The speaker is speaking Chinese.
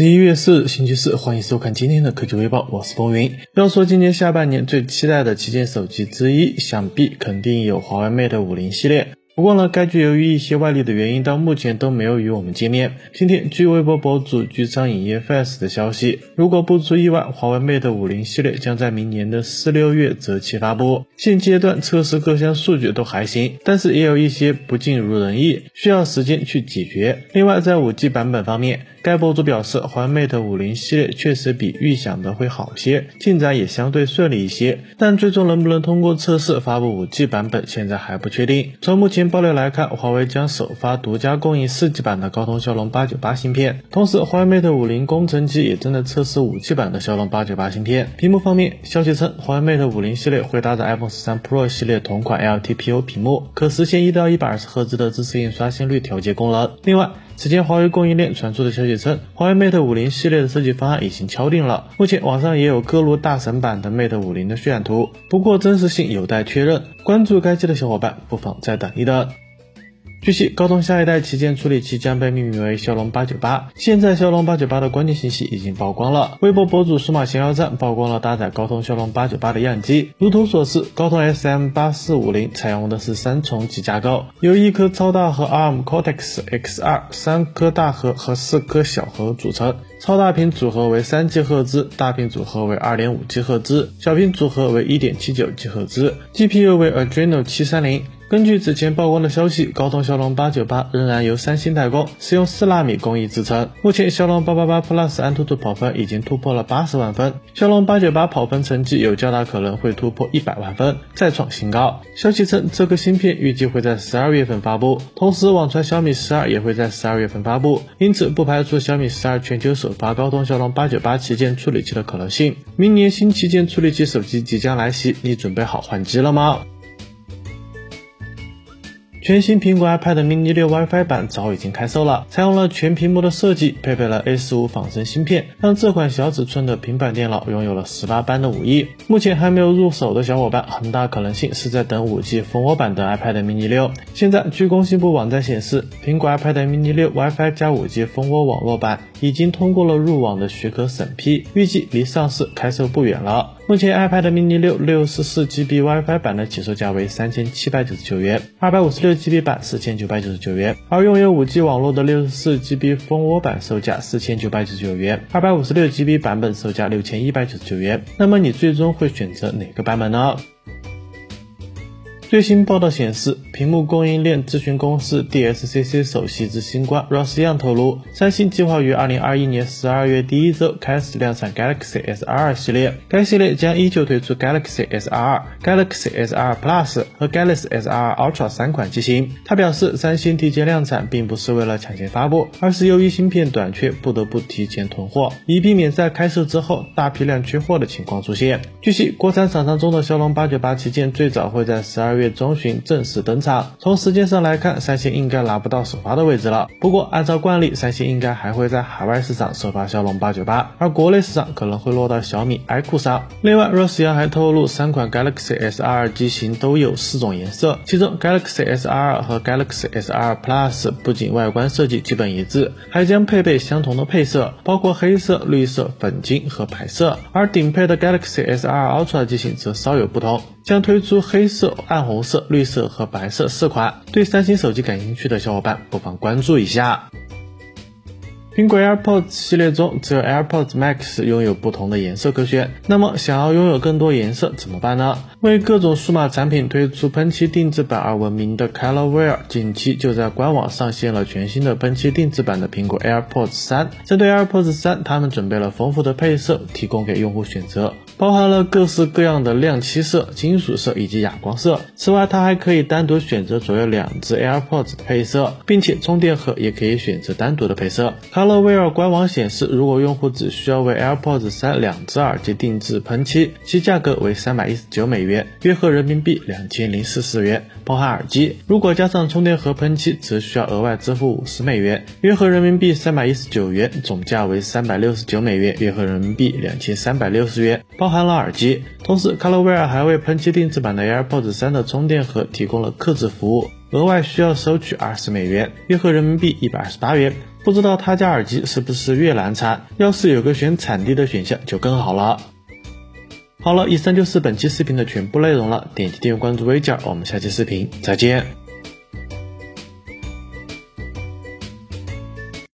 十一月四日，星期四，欢迎收看今天的科技微报，我是风云。要说今年下半年最期待的旗舰手机之一，想必肯定有华为 Mate 五零系列。不过呢，该剧由于一些外力的原因，到目前都没有与我们见面。今天，据微博博主剧商影业 Fast 的消息，如果不出意外，华为 Mate 五零系列将在明年的四六月择期发布。现阶段测试各项数据都还行，但是也有一些不尽如人意，需要时间去解决。另外，在五 G 版本方面，该博主表示，华为 Mate 五零系列确实比预想的会好些，进展也相对顺利一些，但最终能不能通过测试发布五 G 版本，现在还不确定。从目前爆料来看，华为将首发独家供应四 G 版的高通骁龙八九八芯片，同时华为 Mate 五零工程机也正在测试五 G 版的骁龙八九八芯片。屏幕方面，消息称华为 Mate 五零系列会搭载 iPhone 十三 Pro 系列同款 LTPO 屏幕，可实现一到一百二十赫兹的自适应刷新率调节功能。另外，此前华为供应链传出的消息称，华为 Mate 五零系列的设计方案已经敲定了。目前网上也有各路大神版的 Mate 五零的渲染图，不过真实性有待确认。关注该机的小伙伴不妨再等一等。据悉，高通下一代旗舰处理器将被命名为骁龙八九八。现在，骁龙八九八的关键信息已经曝光了。微博博主数码闲聊站曝光了搭载高通骁龙八九八的样机。如图所示，高通 SM 八四五零采用的是三重级架构，由一颗超大核 ARM Cortex X2、三颗大核和四颗小核组成。超大屏组合为三 G 赫兹，大屏组合为二点五 G 赫兹，小屏组合为一点七九 G 赫兹。GPU 为 Adreno 七三零。根据此前曝光的消息，高通骁龙八九八仍然由三星代工，使用四纳米工艺制成。目前，骁龙八八八 Plus 安兔兔跑分已经突破了八十万分，骁龙八九八跑分成绩有较大可能会突破一百万分，再创新高。消息称，这个芯片预计会在十二月份发布，同时网传小米十二也会在十二月份发布，因此不排除小米十二全球首发高通骁龙八九八旗舰处理器的可能性。明年新旗舰处理器手机即将来袭，你准备好换机了吗？全新苹果 iPad mini 六 WiFi 版早已经开售了，采用了全屏幕的设计，配备了 A 十五仿生芯片，让这款小尺寸的平板电脑拥有了十八般的武艺。目前还没有入手的小伙伴，很大可能性是在等 5G 蜂窝版的 iPad mini 六。现在，据工信部网站显示，苹果 iPad mini 六 WiFi 加 5G 蜂窝网络版已经通过了入网的许可审批，预计离上市开售不远了。目前 iPad mini 六六十四 GB WiFi 版的起售价为三千七百九十九元，二百五十六 GB 版四千九百九十九元，而拥有五 G 网络的六十四 GB 蜂窝版售价四千九百九十九元，二百五十六 GB 版本售价六千一百九十九元。那么你最终会选择哪个版本呢？最新报道显示，屏幕供应链咨询公司 DSCC 首席执行官 Ross Young 透露，三星计划于二零二一年十二月第一周开始量产 Galaxy S22 系列，该系列将依旧推出 Galaxy S22、Galaxy S2 Plus 和 Galaxy S22 Ultra 三款机型。他表示，三星提前量产并不是为了抢先发布，而是由于芯片短缺，不得不提前囤货，以避免在开售之后大批量缺货的情况出现。据悉，国产厂商中的骁龙八九八旗舰最早会在十二月。月中旬正式登场。从时间上来看，三星应该拿不到首发的位置了。不过，按照惯例，三星应该还会在海外市场首发骁龙八九八，而国内市场可能会落到小米 iQOO 上。另外，Rossi 还透露，三款 Galaxy S22 机型都有四种颜色，其中 Galaxy S22 和 Galaxy S22 Plus 不仅外观设计基本一致，还将配备相同的配色，包括黑色、绿色、粉金和白色。而顶配的 Galaxy S22 Ultra 机型则稍有不同。将推出黑色、暗红色、绿色和白色四款。对三星手机感兴趣的小伙伴，不妨关注一下。苹果 AirPods 系列中，只有 AirPods Max 拥有不同的颜色可选。那么，想要拥有更多颜色怎么办呢？为各种数码产品推出喷漆定制版而闻名的 Colorware 近期就在官网上线了全新的喷漆定制版的苹果 AirPods 三。针对 AirPods 三，他们准备了丰富的配色，提供给用户选择。包含了各式各样的亮漆色、金属色以及哑光色。此外，它还可以单独选择左右两只 AirPods 的配色，并且充电盒也可以选择单独的配色。Colorware 官网显示，如果用户只需要为 AirPods 三两只耳机定制喷漆，其价格为三百一十九美元，约合人民币两千零四十元，包含耳机。如果加上充电盒喷漆，则需要额外支付五十美元，约合人民币三百一十九元，总价为三百六十九美元，约合人民币两千三百六十元，包。包含了耳机，同时 Colorware 还为喷漆定制版的 AirPods 三的充电盒提供了客制服务。额外需要收取二十美元，约合人民币一百二十八元。不知道他家耳机是不是越南产？要是有个选产地的选项就更好了。好了，以上就是本期视频的全部内容了。点击订阅关注微教，我们下期视频再见。